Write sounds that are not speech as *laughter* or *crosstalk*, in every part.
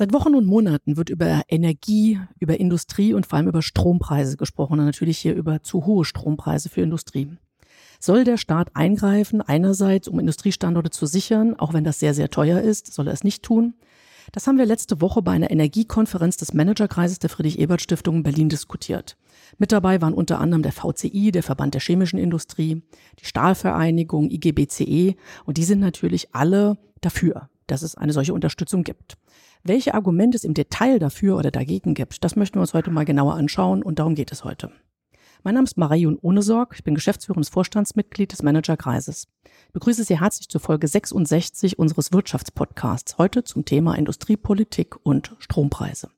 Seit Wochen und Monaten wird über Energie, über Industrie und vor allem über Strompreise gesprochen und natürlich hier über zu hohe Strompreise für Industrie. Soll der Staat eingreifen, einerseits, um Industriestandorte zu sichern, auch wenn das sehr, sehr teuer ist, soll er es nicht tun? Das haben wir letzte Woche bei einer Energiekonferenz des Managerkreises der Friedrich-Ebert-Stiftung in Berlin diskutiert. Mit dabei waren unter anderem der VCI, der Verband der chemischen Industrie, die Stahlvereinigung, IGBCE und die sind natürlich alle dafür, dass es eine solche Unterstützung gibt. Welche Argumente es im Detail dafür oder dagegen gibt, das möchten wir uns heute mal genauer anschauen und darum geht es heute. Mein Name ist Marion Ohnesorg, ich bin geschäftsführendes Vorstandsmitglied des Managerkreises. Ich begrüße Sie herzlich zur Folge 66 unseres Wirtschaftspodcasts, heute zum Thema Industriepolitik und Strompreise.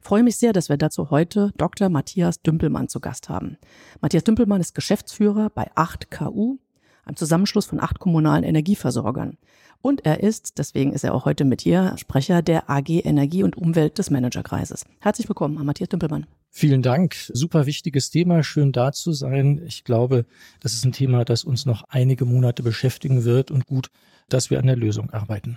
Ich freue mich sehr, dass wir dazu heute Dr. Matthias Dümpelmann zu Gast haben. Matthias Dümpelmann ist Geschäftsführer bei 8KU, einem Zusammenschluss von acht kommunalen Energieversorgern. Und er ist, deswegen ist er auch heute mit hier, Sprecher der AG Energie und Umwelt des Managerkreises. Herzlich willkommen, Matthias Dümpelmann. Vielen Dank. Super wichtiges Thema. Schön da zu sein. Ich glaube, das ist ein Thema, das uns noch einige Monate beschäftigen wird und gut, dass wir an der Lösung arbeiten.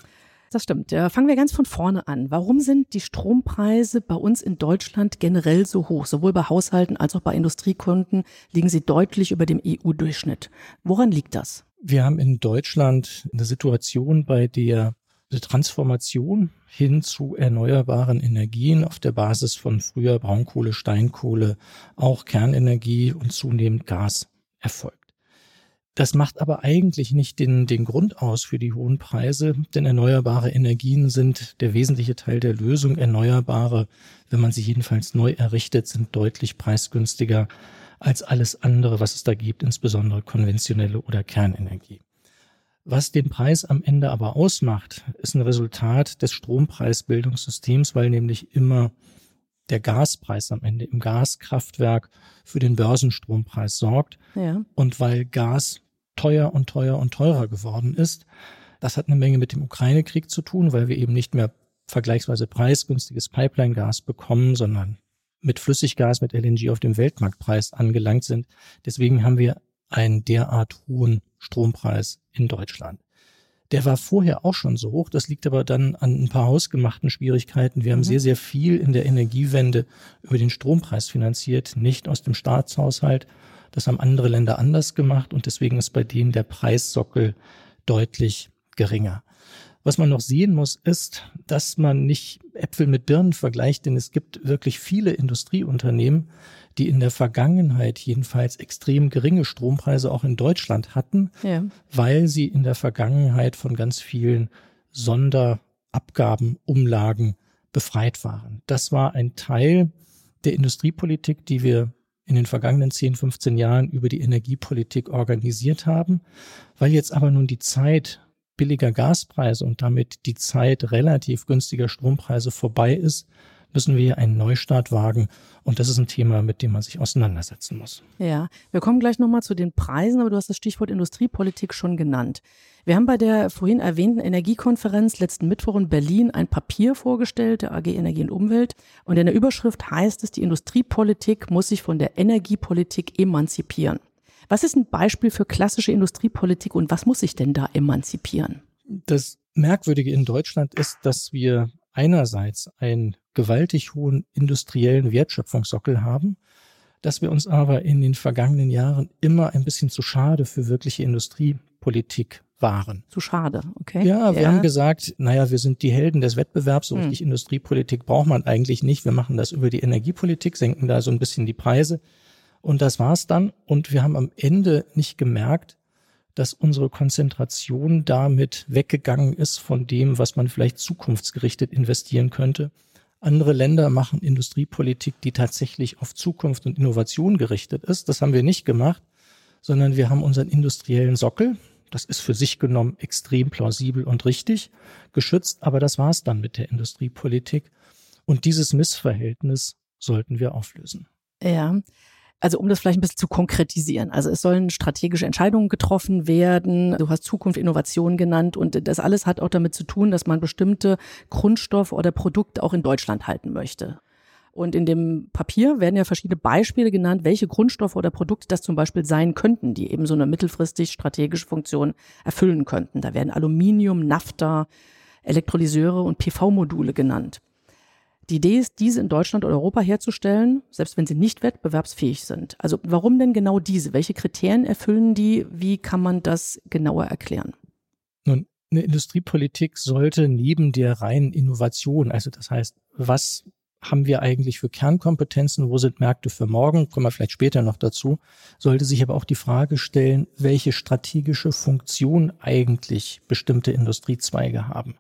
Das stimmt. Ja, fangen wir ganz von vorne an. Warum sind die Strompreise bei uns in Deutschland generell so hoch? Sowohl bei Haushalten als auch bei Industriekunden liegen sie deutlich über dem EU-Durchschnitt. Woran liegt das? Wir haben in Deutschland eine Situation, bei der die Transformation hin zu erneuerbaren Energien auf der Basis von früher Braunkohle, Steinkohle, auch Kernenergie und zunehmend Gas erfolgt. Das macht aber eigentlich nicht den, den Grund aus für die hohen Preise, denn erneuerbare Energien sind der wesentliche Teil der Lösung. Erneuerbare, wenn man sie jedenfalls neu errichtet, sind deutlich preisgünstiger als alles andere, was es da gibt, insbesondere konventionelle oder Kernenergie. Was den Preis am Ende aber ausmacht, ist ein Resultat des Strompreisbildungssystems, weil nämlich immer der Gaspreis am Ende im Gaskraftwerk für den Börsenstrompreis sorgt. Ja. Und weil Gas teuer und teuer und teurer geworden ist, das hat eine Menge mit dem Ukraine-Krieg zu tun, weil wir eben nicht mehr vergleichsweise preisgünstiges Pipeline-Gas bekommen, sondern mit Flüssiggas, mit LNG auf dem Weltmarktpreis angelangt sind. Deswegen haben wir einen derart hohen Strompreis in Deutschland. Der war vorher auch schon so hoch. Das liegt aber dann an ein paar hausgemachten Schwierigkeiten. Wir mhm. haben sehr, sehr viel in der Energiewende über den Strompreis finanziert, nicht aus dem Staatshaushalt. Das haben andere Länder anders gemacht und deswegen ist bei denen der Preissockel deutlich geringer. Was man noch sehen muss, ist, dass man nicht Äpfel mit Birnen vergleicht, denn es gibt wirklich viele Industrieunternehmen, die in der Vergangenheit jedenfalls extrem geringe Strompreise auch in Deutschland hatten, ja. weil sie in der Vergangenheit von ganz vielen Sonderabgaben, Umlagen befreit waren. Das war ein Teil der Industriepolitik, die wir in den vergangenen 10, 15 Jahren über die Energiepolitik organisiert haben. Weil jetzt aber nun die Zeit billiger Gaspreise und damit die Zeit relativ günstiger Strompreise vorbei ist, müssen wir einen Neustart wagen. Und das ist ein Thema, mit dem man sich auseinandersetzen muss. Ja, wir kommen gleich nochmal zu den Preisen, aber du hast das Stichwort Industriepolitik schon genannt. Wir haben bei der vorhin erwähnten Energiekonferenz letzten Mittwoch in Berlin ein Papier vorgestellt, der AG Energie und Umwelt. Und in der Überschrift heißt es, die Industriepolitik muss sich von der Energiepolitik emanzipieren. Was ist ein Beispiel für klassische Industriepolitik und was muss sich denn da emanzipieren? Das Merkwürdige in Deutschland ist, dass wir einerseits einen gewaltig hohen industriellen Wertschöpfungssockel haben, dass wir uns aber in den vergangenen Jahren immer ein bisschen zu schade für wirkliche Industriepolitik waren. Zu schade, okay. Ja, wir ja. haben gesagt, naja, wir sind die Helden des Wettbewerbs, so hm. richtig Industriepolitik braucht man eigentlich nicht. Wir machen das über die Energiepolitik, senken da so ein bisschen die Preise. Und das war's dann. Und wir haben am Ende nicht gemerkt, dass unsere Konzentration damit weggegangen ist von dem, was man vielleicht zukunftsgerichtet investieren könnte. Andere Länder machen Industriepolitik, die tatsächlich auf Zukunft und Innovation gerichtet ist. Das haben wir nicht gemacht, sondern wir haben unseren industriellen Sockel, das ist für sich genommen extrem plausibel und richtig, geschützt, aber das war's dann mit der Industriepolitik. Und dieses Missverhältnis sollten wir auflösen. Ja, also um das vielleicht ein bisschen zu konkretisieren. Also es sollen strategische Entscheidungen getroffen werden. Du hast Zukunft, Innovation genannt und das alles hat auch damit zu tun, dass man bestimmte Grundstoffe oder Produkte auch in Deutschland halten möchte. Und in dem Papier werden ja verschiedene Beispiele genannt, welche Grundstoffe oder Produkte das zum Beispiel sein könnten, die eben so eine mittelfristig strategische Funktion erfüllen könnten. Da werden Aluminium, Nafta, Elektrolyseure und PV-Module genannt. Die Idee ist, diese in Deutschland oder Europa herzustellen, selbst wenn sie nicht wettbewerbsfähig sind. Also warum denn genau diese? Welche Kriterien erfüllen die? Wie kann man das genauer erklären? Nun, eine Industriepolitik sollte neben der reinen Innovation, also das heißt, was haben wir eigentlich für Kernkompetenzen, wo sind Märkte für morgen, kommen wir vielleicht später noch dazu, sollte sich aber auch die Frage stellen, welche strategische Funktion eigentlich bestimmte Industriezweige haben.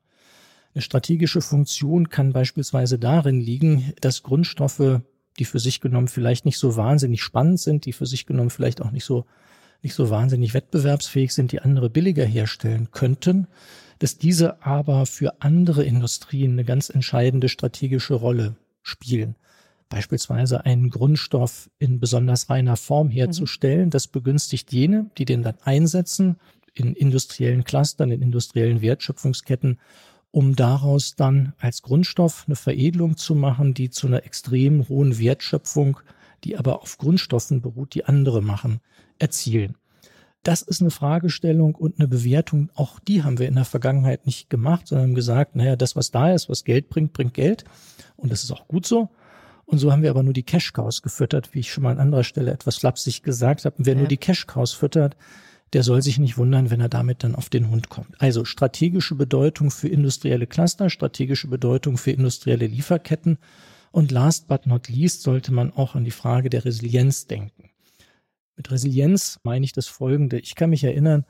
Eine strategische Funktion kann beispielsweise darin liegen, dass Grundstoffe, die für sich genommen vielleicht nicht so wahnsinnig spannend sind, die für sich genommen vielleicht auch nicht so, nicht so wahnsinnig wettbewerbsfähig sind, die andere billiger herstellen könnten, dass diese aber für andere Industrien eine ganz entscheidende strategische Rolle spielen. Beispielsweise einen Grundstoff in besonders reiner Form herzustellen, das begünstigt jene, die den dann einsetzen in industriellen Clustern, in industriellen Wertschöpfungsketten um daraus dann als Grundstoff eine Veredelung zu machen, die zu einer extrem hohen Wertschöpfung, die aber auf Grundstoffen beruht, die andere machen, erzielen. Das ist eine Fragestellung und eine Bewertung, auch die haben wir in der Vergangenheit nicht gemacht, sondern haben gesagt, naja, das, was da ist, was Geld bringt, bringt Geld. Und das ist auch gut so. Und so haben wir aber nur die Cash-Cows gefüttert, wie ich schon mal an anderer Stelle etwas flapsig gesagt habe. Und wer ja. nur die Cash-Cows füttert, der soll sich nicht wundern, wenn er damit dann auf den Hund kommt. Also strategische Bedeutung für industrielle Cluster, strategische Bedeutung für industrielle Lieferketten und last but not least sollte man auch an die Frage der Resilienz denken. Mit Resilienz meine ich das Folgende. Ich kann mich erinnern,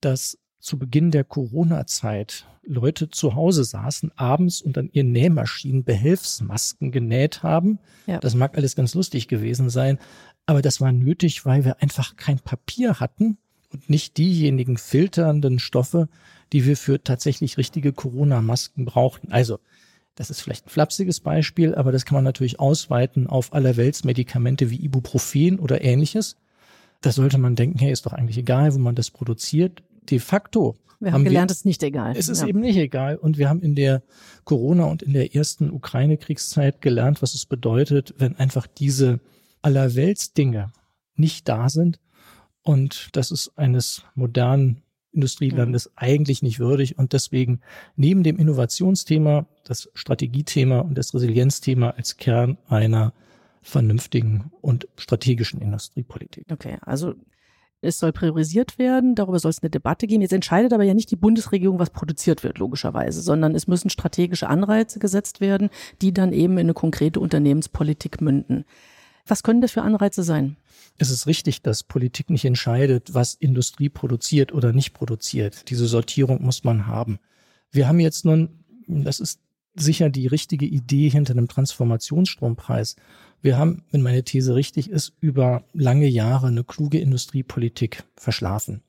dass zu Beginn der Corona-Zeit Leute zu Hause saßen, abends und an ihren Nähmaschinen Behelfsmasken genäht haben. Ja. Das mag alles ganz lustig gewesen sein, aber das war nötig, weil wir einfach kein Papier hatten und nicht diejenigen filternden Stoffe, die wir für tatsächlich richtige Corona-Masken brauchten. Also, das ist vielleicht ein flapsiges Beispiel, aber das kann man natürlich ausweiten auf allerweltsmedikamente wie Ibuprofen oder ähnliches. Da sollte man denken, hey, ist doch eigentlich egal, wo man das produziert. De facto wir haben, gelernt, es ist nicht egal. Es ist ja. eben nicht egal. Und wir haben in der Corona und in der ersten Ukraine-Kriegszeit gelernt, was es bedeutet, wenn einfach diese Allerweltsdinge nicht da sind, und das ist eines modernen Industrielandes mhm. eigentlich nicht würdig. Und deswegen neben dem Innovationsthema, das Strategiethema und das Resilienzthema als Kern einer vernünftigen und strategischen Industriepolitik. Okay, also es soll priorisiert werden, darüber soll es eine Debatte geben. Jetzt entscheidet aber ja nicht die Bundesregierung, was produziert wird, logischerweise, sondern es müssen strategische Anreize gesetzt werden, die dann eben in eine konkrete Unternehmenspolitik münden. Was können das für Anreize sein? Es ist richtig, dass Politik nicht entscheidet, was Industrie produziert oder nicht produziert. Diese Sortierung muss man haben. Wir haben jetzt nun, das ist sicher die richtige Idee hinter einem Transformationsstrompreis. Wir haben, wenn meine These richtig ist, über lange Jahre eine kluge Industriepolitik verschlafen.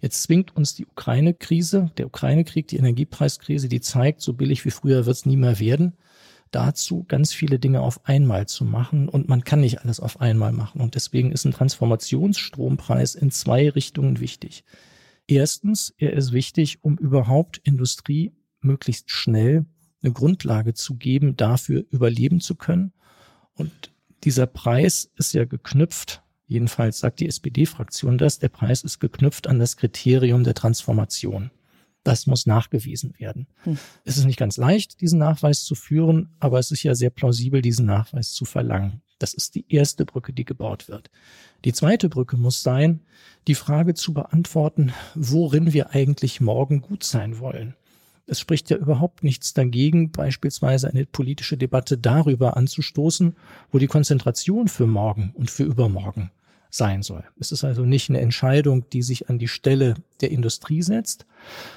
Jetzt zwingt uns die Ukraine-Krise, der Ukraine-Krieg, die Energiepreiskrise, die zeigt, so billig wie früher wird es nie mehr werden dazu, ganz viele Dinge auf einmal zu machen. Und man kann nicht alles auf einmal machen. Und deswegen ist ein Transformationsstrompreis in zwei Richtungen wichtig. Erstens, er ist wichtig, um überhaupt Industrie möglichst schnell eine Grundlage zu geben, dafür überleben zu können. Und dieser Preis ist ja geknüpft, jedenfalls sagt die SPD-Fraktion das, der Preis ist geknüpft an das Kriterium der Transformation. Das muss nachgewiesen werden. Hm. Es ist nicht ganz leicht, diesen Nachweis zu führen, aber es ist ja sehr plausibel, diesen Nachweis zu verlangen. Das ist die erste Brücke, die gebaut wird. Die zweite Brücke muss sein, die Frage zu beantworten, worin wir eigentlich morgen gut sein wollen. Es spricht ja überhaupt nichts dagegen, beispielsweise eine politische Debatte darüber anzustoßen, wo die Konzentration für morgen und für übermorgen sein soll. Es ist also nicht eine Entscheidung, die sich an die Stelle der Industrie setzt,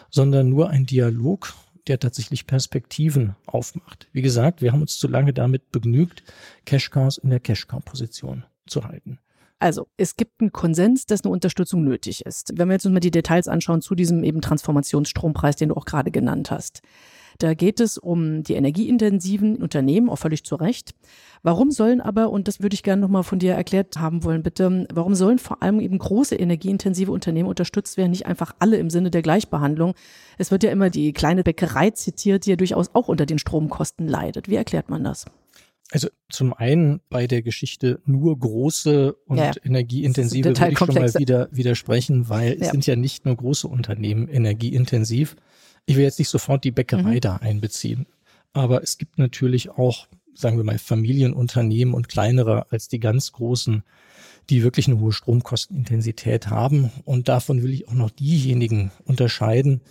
sondern nur ein Dialog, der tatsächlich Perspektiven aufmacht. Wie gesagt, wir haben uns zu lange damit begnügt, Cash-Cows in der Cash-Cow-Position zu halten. Also, es gibt einen Konsens, dass eine Unterstützung nötig ist. Wenn wir jetzt uns mal die Details anschauen zu diesem eben Transformationsstrompreis, den du auch gerade genannt hast. Da geht es um die energieintensiven Unternehmen, auch völlig zu Recht. Warum sollen aber, und das würde ich gerne nochmal von dir erklärt haben wollen, bitte, warum sollen vor allem eben große energieintensive Unternehmen unterstützt werden, nicht einfach alle im Sinne der Gleichbehandlung? Es wird ja immer die kleine Bäckerei zitiert, die ja durchaus auch unter den Stromkosten leidet. Wie erklärt man das? Also zum einen bei der Geschichte nur große und ja, energieintensive würde ich schon mal wieder widersprechen, weil ja. es sind ja nicht nur große Unternehmen energieintensiv. Ich will jetzt nicht sofort die Bäckerei mhm. da einbeziehen. Aber es gibt natürlich auch sagen wir mal, Familienunternehmen und kleinere als die ganz großen, die wirklich eine hohe Stromkostenintensität haben. Und davon will ich auch noch diejenigen unterscheiden,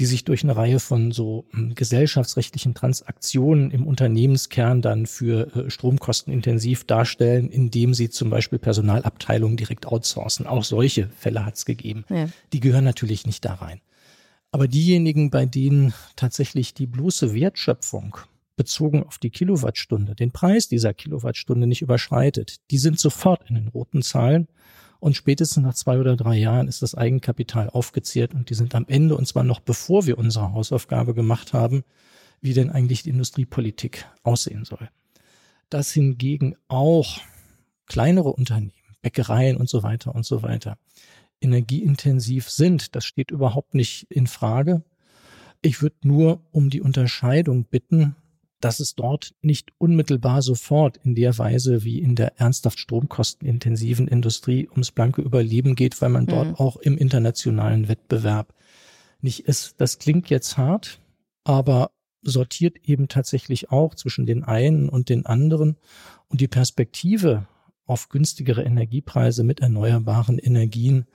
die sich durch eine Reihe von so hm, gesellschaftsrechtlichen Transaktionen im Unternehmenskern dann für äh, stromkostenintensiv darstellen, indem sie zum Beispiel Personalabteilungen direkt outsourcen. Auch solche Fälle hat es gegeben. Ja. Die gehören natürlich nicht da rein. Aber diejenigen, bei denen tatsächlich die bloße Wertschöpfung bezogen auf die Kilowattstunde den Preis dieser Kilowattstunde nicht überschreitet, die sind sofort in den roten Zahlen und spätestens nach zwei oder drei Jahren ist das Eigenkapital aufgezehrt und die sind am Ende, und zwar noch bevor wir unsere Hausaufgabe gemacht haben, wie denn eigentlich die Industriepolitik aussehen soll. Dass hingegen auch kleinere Unternehmen, Bäckereien und so weiter und so weiter energieintensiv sind, das steht überhaupt nicht in Frage. Ich würde nur um die Unterscheidung bitten, dass es dort nicht unmittelbar sofort in der Weise wie in der ernsthaft stromkostenintensiven Industrie ums blanke Überleben geht, weil man dort mhm. auch im internationalen Wettbewerb nicht ist. Das klingt jetzt hart, aber sortiert eben tatsächlich auch zwischen den einen und den anderen. Und die Perspektive auf günstigere Energiepreise mit erneuerbaren Energien,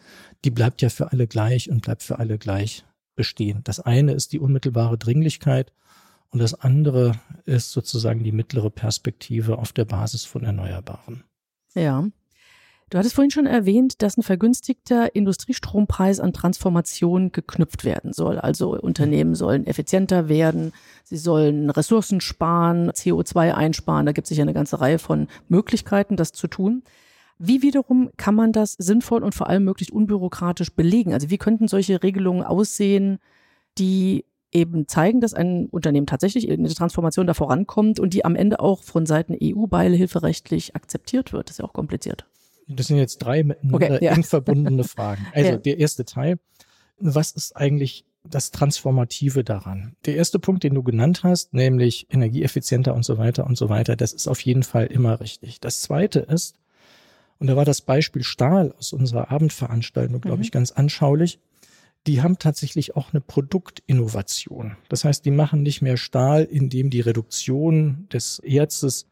die bleibt ja für alle gleich und bleibt für alle gleich bestehen. Das eine ist die unmittelbare Dringlichkeit und das andere ist sozusagen die mittlere Perspektive auf der Basis von Erneuerbaren. Ja. Du hattest vorhin schon erwähnt, dass ein vergünstigter Industriestrompreis an Transformation geknüpft werden soll. Also Unternehmen sollen effizienter werden, sie sollen Ressourcen sparen, CO2 einsparen. Da gibt es sicher eine ganze Reihe von Möglichkeiten, das zu tun. Wie wiederum kann man das sinnvoll und vor allem möglichst unbürokratisch belegen? Also wie könnten solche Regelungen aussehen, die eben zeigen, dass ein Unternehmen tatsächlich in der Transformation da vorankommt und die am Ende auch von Seiten EU beihilferechtlich akzeptiert wird. Das ist ja auch kompliziert. Das sind jetzt drei miteinander okay, ja. eng verbundene Fragen. *laughs* Also ja. der erste Teil. Was ist eigentlich das Transformative daran? Der erste Punkt, den du genannt hast, nämlich energieeffizienter und so weiter und so weiter, das ist auf jeden Fall immer richtig. Das zweite ist, und da war das Beispiel Stahl aus unserer Abendveranstaltung, glaube mhm. ich, ganz anschaulich die haben tatsächlich auch eine Produktinnovation. Das heißt, die machen nicht mehr Stahl, indem die Reduktion des Erzes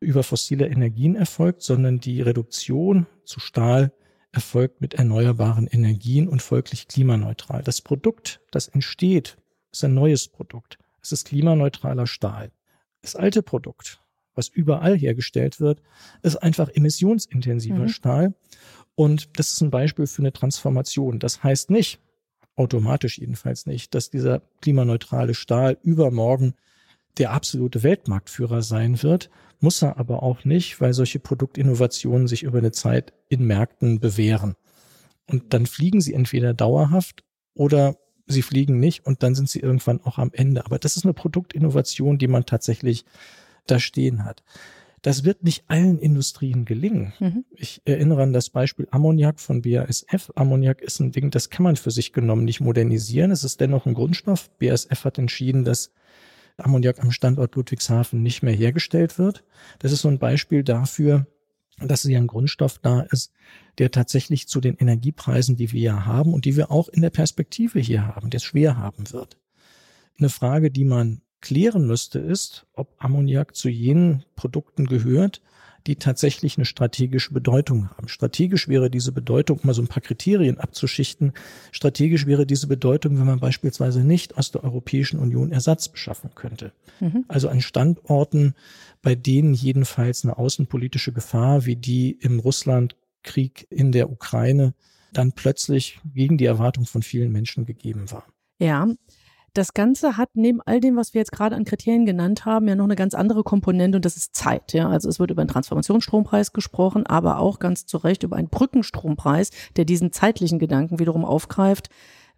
über fossile Energien erfolgt, sondern die Reduktion zu Stahl erfolgt mit erneuerbaren Energien und folglich klimaneutral. Das Produkt, das entsteht, ist ein neues Produkt. Es ist klimaneutraler Stahl. Das alte Produkt, was überall hergestellt wird, ist einfach emissionsintensiver mhm. Stahl. Und das ist ein Beispiel für eine Transformation. Das heißt nicht, automatisch jedenfalls nicht, dass dieser klimaneutrale Stahl übermorgen der absolute Weltmarktführer sein wird, muss er aber auch nicht, weil solche Produktinnovationen sich über eine Zeit in Märkten bewähren. Und dann fliegen sie entweder dauerhaft oder sie fliegen nicht und dann sind sie irgendwann auch am Ende. Aber das ist eine Produktinnovation, die man tatsächlich da stehen hat. Das wird nicht allen Industrien gelingen. Mhm. Ich erinnere an das Beispiel Ammoniak von BASF. Ammoniak ist ein Ding, das kann man für sich genommen nicht modernisieren. Es ist dennoch ein Grundstoff. BASF hat entschieden, dass Ammoniak am Standort Ludwigshafen nicht mehr hergestellt wird. Das ist so ein Beispiel dafür, dass hier ein Grundstoff da ist, der tatsächlich zu den Energiepreisen, die wir ja haben und die wir auch in der Perspektive hier haben, der schwer haben wird. Eine Frage, die man klären müsste, ist, ob Ammoniak zu jenen Produkten gehört, die tatsächlich eine strategische Bedeutung haben. Strategisch wäre diese Bedeutung, um mal so ein paar Kriterien abzuschichten, strategisch wäre diese Bedeutung, wenn man beispielsweise nicht aus der Europäischen Union Ersatz beschaffen könnte. Mhm. Also an Standorten, bei denen jedenfalls eine außenpolitische Gefahr wie die im Russlandkrieg in der Ukraine dann plötzlich gegen die Erwartung von vielen Menschen gegeben war. Ja, das Ganze hat neben all dem, was wir jetzt gerade an Kriterien genannt haben, ja noch eine ganz andere Komponente und das ist Zeit. Ja, also es wird über einen Transformationsstrompreis gesprochen, aber auch ganz zu Recht über einen Brückenstrompreis, der diesen zeitlichen Gedanken wiederum aufgreift,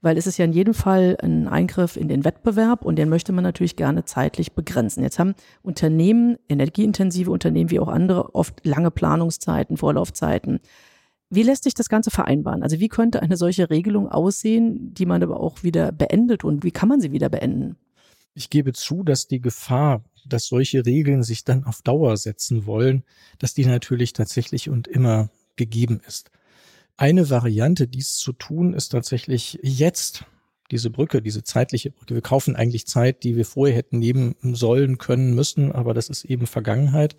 weil es ist ja in jedem Fall ein Eingriff in den Wettbewerb und den möchte man natürlich gerne zeitlich begrenzen. Jetzt haben Unternehmen, energieintensive Unternehmen wie auch andere, oft lange Planungszeiten, Vorlaufzeiten. Wie lässt sich das Ganze vereinbaren? Also wie könnte eine solche Regelung aussehen, die man aber auch wieder beendet und wie kann man sie wieder beenden? Ich gebe zu, dass die Gefahr, dass solche Regeln sich dann auf Dauer setzen wollen, dass die natürlich tatsächlich und immer gegeben ist. Eine Variante, dies zu tun, ist tatsächlich jetzt diese Brücke, diese zeitliche Brücke. Wir kaufen eigentlich Zeit, die wir vorher hätten nehmen sollen, können, müssen, aber das ist eben Vergangenheit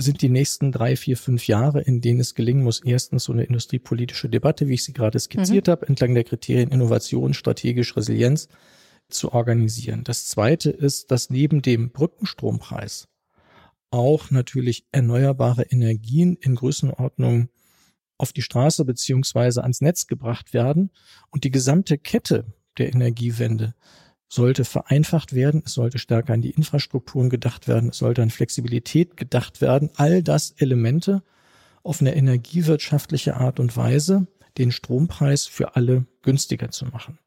sind die nächsten drei, vier, fünf Jahre, in denen es gelingen muss, erstens so eine industriepolitische Debatte, wie ich sie gerade skizziert mhm. habe, entlang der Kriterien Innovation, strategisch Resilienz zu organisieren. Das zweite ist, dass neben dem Brückenstrompreis auch natürlich erneuerbare Energien in Größenordnung auf die Straße beziehungsweise ans Netz gebracht werden und die gesamte Kette der Energiewende sollte vereinfacht werden, es sollte stärker an die Infrastrukturen gedacht werden, es sollte an Flexibilität gedacht werden. All das Elemente auf eine energiewirtschaftliche Art und Weise, den Strompreis für alle günstiger zu machen.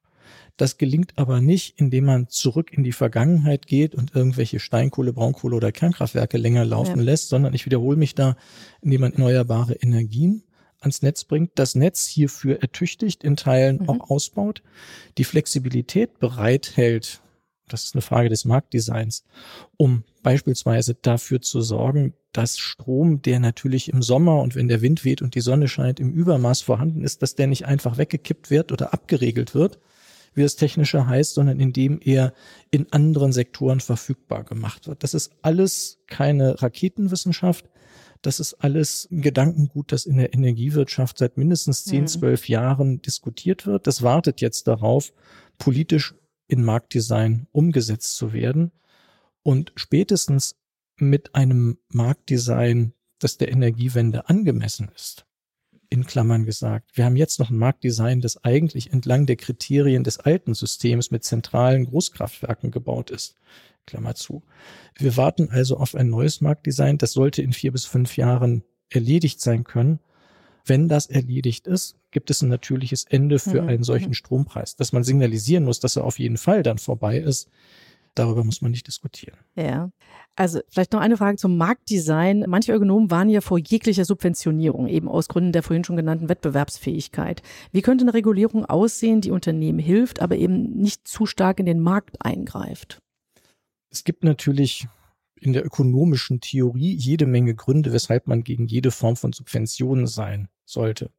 Das gelingt aber nicht, indem man zurück in die Vergangenheit geht und irgendwelche Steinkohle, Braunkohle oder Kernkraftwerke länger laufen ja. lässt, sondern ich wiederhole mich da, indem man erneuerbare Energien ans Netz bringt, das Netz hierfür ertüchtigt, in Teilen mhm. auch ausbaut, die Flexibilität bereithält, das ist eine Frage des Marktdesigns, um beispielsweise dafür zu sorgen, dass Strom, der natürlich im Sommer und wenn der Wind weht und die Sonne scheint, im Übermaß vorhanden ist, dass der nicht einfach weggekippt wird oder abgeregelt wird, wie es technischer heißt, sondern indem er in anderen Sektoren verfügbar gemacht wird. Das ist alles keine Raketenwissenschaft. Das ist alles ein Gedankengut, das in der Energiewirtschaft seit mindestens 10, 12 mhm. Jahren diskutiert wird. Das wartet jetzt darauf, politisch in Marktdesign umgesetzt zu werden. Und spätestens mit einem Marktdesign, das der Energiewende angemessen ist, in Klammern gesagt. Wir haben jetzt noch ein Marktdesign, das eigentlich entlang der Kriterien des alten Systems mit zentralen Großkraftwerken gebaut ist. Klammer zu. Wir warten also auf ein neues Marktdesign. Das sollte in vier bis fünf Jahren erledigt sein können. Wenn das erledigt ist, gibt es ein natürliches Ende für mhm. einen solchen mhm. Strompreis. Dass man signalisieren muss, dass er auf jeden Fall dann vorbei ist, darüber muss man nicht diskutieren. Ja. Also vielleicht noch eine Frage zum Marktdesign. Manche Ökonomen waren ja vor jeglicher Subventionierung, eben aus Gründen der vorhin schon genannten Wettbewerbsfähigkeit. Wie könnte eine Regulierung aussehen, die Unternehmen hilft, aber eben nicht zu stark in den Markt eingreift? Es gibt natürlich in der ökonomischen Theorie jede Menge Gründe, weshalb man gegen jede Form von Subventionen sein sollte.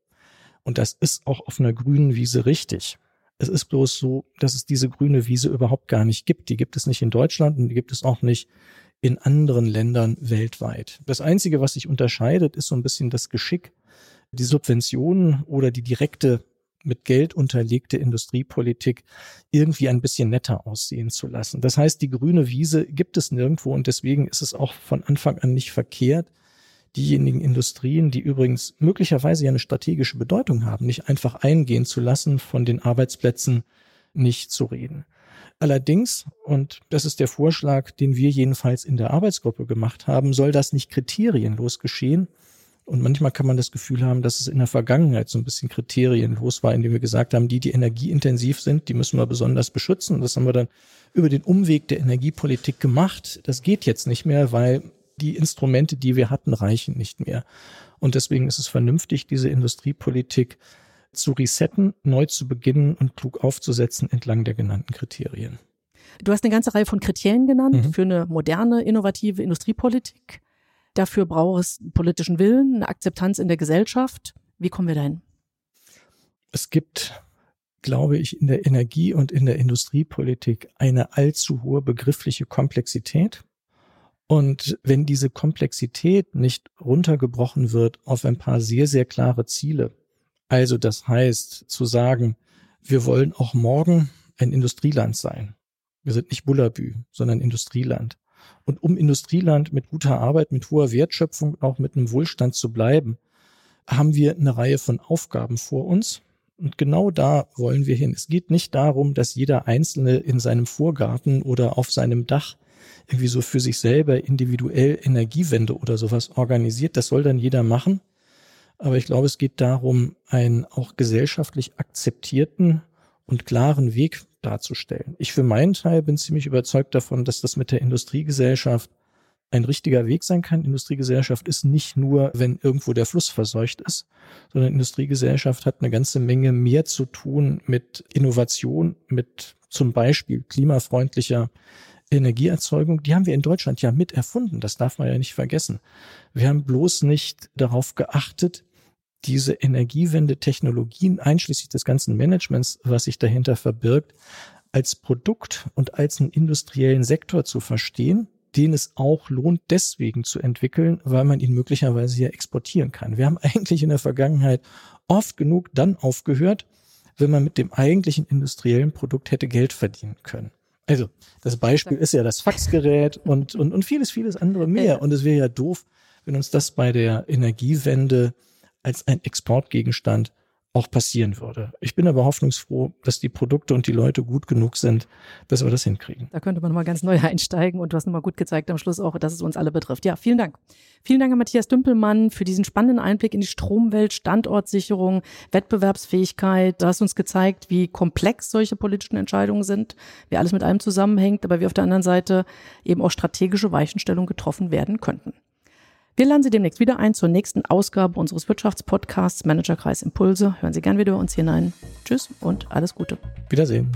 Und das ist auch auf einer grünen Wiese richtig. Es ist bloß so, dass es diese grüne Wiese überhaupt gar nicht gibt. Die gibt es nicht in Deutschland und die gibt es auch nicht in anderen Ländern weltweit. Das Einzige, was sich unterscheidet, ist so ein bisschen das Geschick, die Subventionen oder die direkte mit Geld unterlegte Industriepolitik irgendwie ein bisschen netter aussehen zu lassen. Das heißt, die grüne Wiese gibt es nirgendwo und deswegen ist es auch von Anfang an nicht verkehrt, diejenigen Industrien, die übrigens möglicherweise ja eine strategische Bedeutung haben, nicht einfach eingehen zu lassen, von den Arbeitsplätzen nicht zu reden. Allerdings, und das ist der Vorschlag, den wir jedenfalls in der Arbeitsgruppe gemacht haben, soll das nicht kriterienlos geschehen, und manchmal kann man das Gefühl haben, dass es in der Vergangenheit so ein bisschen kriterienlos war, indem wir gesagt haben, die, die energieintensiv sind, die müssen wir besonders beschützen. Und das haben wir dann über den Umweg der Energiepolitik gemacht. Das geht jetzt nicht mehr, weil die Instrumente, die wir hatten, reichen nicht mehr. Und deswegen ist es vernünftig, diese Industriepolitik zu resetten, neu zu beginnen und klug aufzusetzen entlang der genannten Kriterien. Du hast eine ganze Reihe von Kriterien genannt mhm. für eine moderne, innovative Industriepolitik. Dafür braucht es politischen Willen, eine Akzeptanz in der Gesellschaft. Wie kommen wir dahin? Es gibt, glaube ich, in der Energie- und in der Industriepolitik eine allzu hohe begriffliche Komplexität. Und wenn diese Komplexität nicht runtergebrochen wird auf ein paar sehr, sehr klare Ziele, also das heißt zu sagen, wir wollen auch morgen ein Industrieland sein. Wir sind nicht Bullabü, sondern Industrieland. Und um Industrieland mit guter Arbeit, mit hoher Wertschöpfung, auch mit einem Wohlstand zu bleiben, haben wir eine Reihe von Aufgaben vor uns. Und genau da wollen wir hin. Es geht nicht darum, dass jeder Einzelne in seinem Vorgarten oder auf seinem Dach irgendwie so für sich selber individuell Energiewende oder sowas organisiert. Das soll dann jeder machen. Aber ich glaube, es geht darum, einen auch gesellschaftlich akzeptierten und klaren Weg darzustellen. Ich für meinen Teil bin ziemlich überzeugt davon, dass das mit der Industriegesellschaft ein richtiger Weg sein kann. Industriegesellschaft ist nicht nur, wenn irgendwo der Fluss verseucht ist, sondern Industriegesellschaft hat eine ganze Menge mehr zu tun mit Innovation, mit zum Beispiel klimafreundlicher Energieerzeugung. Die haben wir in Deutschland ja mit erfunden. Das darf man ja nicht vergessen. Wir haben bloß nicht darauf geachtet, diese Energiewende-Technologien einschließlich des ganzen Managements, was sich dahinter verbirgt, als Produkt und als einen industriellen Sektor zu verstehen, den es auch lohnt, deswegen zu entwickeln, weil man ihn möglicherweise ja exportieren kann. Wir haben *laughs* eigentlich in der Vergangenheit oft genug dann aufgehört, wenn man mit dem eigentlichen industriellen Produkt hätte Geld verdienen können. Also, das Beispiel ist ja das Faxgerät und, und, und vieles, vieles andere mehr. Und es wäre ja doof, wenn uns das bei der Energiewende als ein Exportgegenstand auch passieren würde. Ich bin aber hoffnungsfroh, dass die Produkte und die Leute gut genug sind, dass wir das hinkriegen. Da könnte man nochmal ganz neu *laughs* einsteigen und du hast nochmal gut gezeigt am Schluss auch, dass es uns alle betrifft. Ja, vielen Dank. Vielen Dank an Matthias Dümpelmann für diesen spannenden Einblick in die Stromwelt, Standortsicherung, Wettbewerbsfähigkeit. Du hast uns gezeigt, wie komplex solche politischen Entscheidungen sind, wie alles mit allem zusammenhängt, aber wie auf der anderen Seite eben auch strategische Weichenstellungen getroffen werden könnten. Wir laden Sie demnächst wieder ein zur nächsten Ausgabe unseres Wirtschaftspodcasts Managerkreis Impulse. Hören Sie gern wieder bei uns hinein. Tschüss und alles Gute. Wiedersehen.